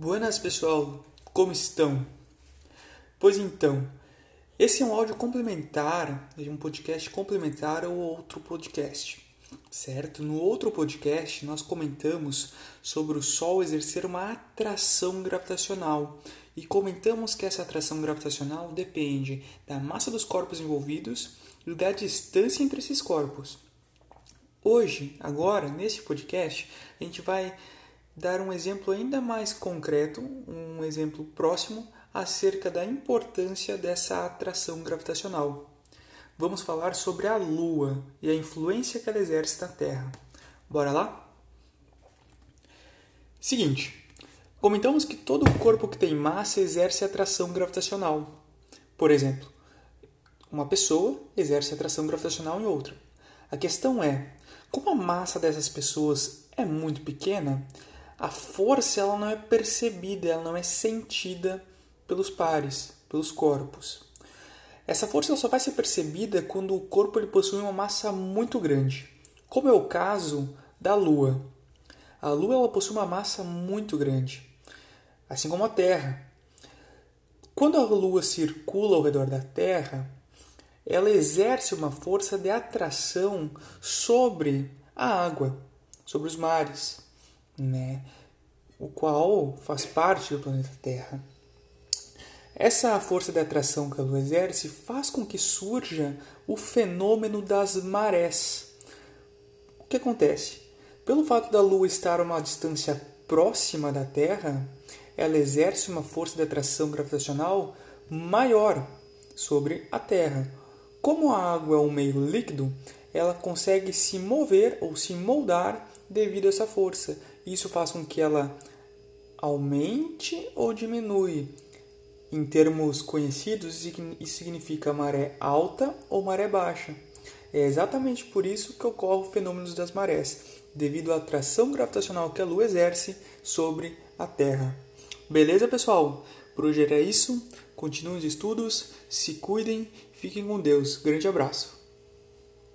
Buenas pessoal, como estão? Pois então, esse é um áudio complementar, um podcast complementar ao outro podcast, certo? No outro podcast nós comentamos sobre o Sol exercer uma atração gravitacional e comentamos que essa atração gravitacional depende da massa dos corpos envolvidos e da distância entre esses corpos. Hoje, agora, nesse podcast, a gente vai dar um exemplo ainda mais concreto, um exemplo próximo acerca da importância dessa atração gravitacional. Vamos falar sobre a Lua e a influência que ela exerce na Terra. Bora lá? Seguinte, comentamos que todo corpo que tem massa exerce atração gravitacional. Por exemplo, uma pessoa exerce atração gravitacional em outra. A questão é, como a massa dessas pessoas é muito pequena, a força ela não é percebida, ela não é sentida pelos pares, pelos corpos. Essa força só vai ser percebida quando o corpo ele possui uma massa muito grande, como é o caso da Lua. A Lua ela possui uma massa muito grande, assim como a Terra. Quando a Lua circula ao redor da Terra, ela exerce uma força de atração sobre a água, sobre os mares né? o qual faz parte do planeta Terra. Essa força de atração que a Lua exerce faz com que surja o fenômeno das marés. O que acontece? Pelo fato da Lua estar a uma distância próxima da Terra, ela exerce uma força de atração gravitacional maior sobre a Terra. Como a água é um meio líquido, ela consegue se mover ou se moldar devido a essa força isso faz com que ela aumente ou diminui. Em termos conhecidos, isso significa maré alta ou maré baixa. É exatamente por isso que ocorre o fenômeno das marés, devido à atração gravitacional que a Lua exerce sobre a Terra. Beleza, pessoal? Por hoje era isso. Continuem os estudos, se cuidem, fiquem com Deus. Grande abraço.